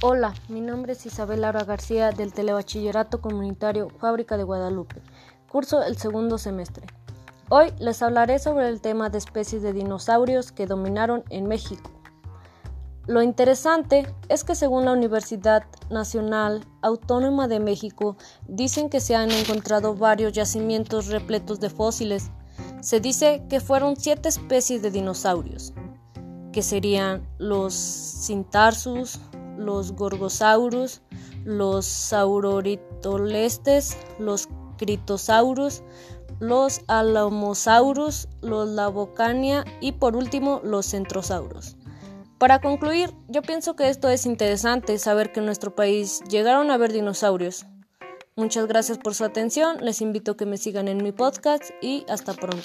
Hola, mi nombre es Isabel Laura García del Telebachillerato Comunitario Fábrica de Guadalupe. Curso el segundo semestre. Hoy les hablaré sobre el tema de especies de dinosaurios que dominaron en México. Lo interesante es que según la Universidad Nacional Autónoma de México dicen que se han encontrado varios yacimientos repletos de fósiles. Se dice que fueron siete especies de dinosaurios, que serían los Cintarsus, los Gorgosaurus, los Sauroritolestes, los Critosaurus, los Alamosaurus, los Lavocania y por último los Centrosaurus. Para concluir, yo pienso que esto es interesante saber que en nuestro país llegaron a haber dinosaurios. Muchas gracias por su atención, les invito a que me sigan en mi podcast y hasta pronto.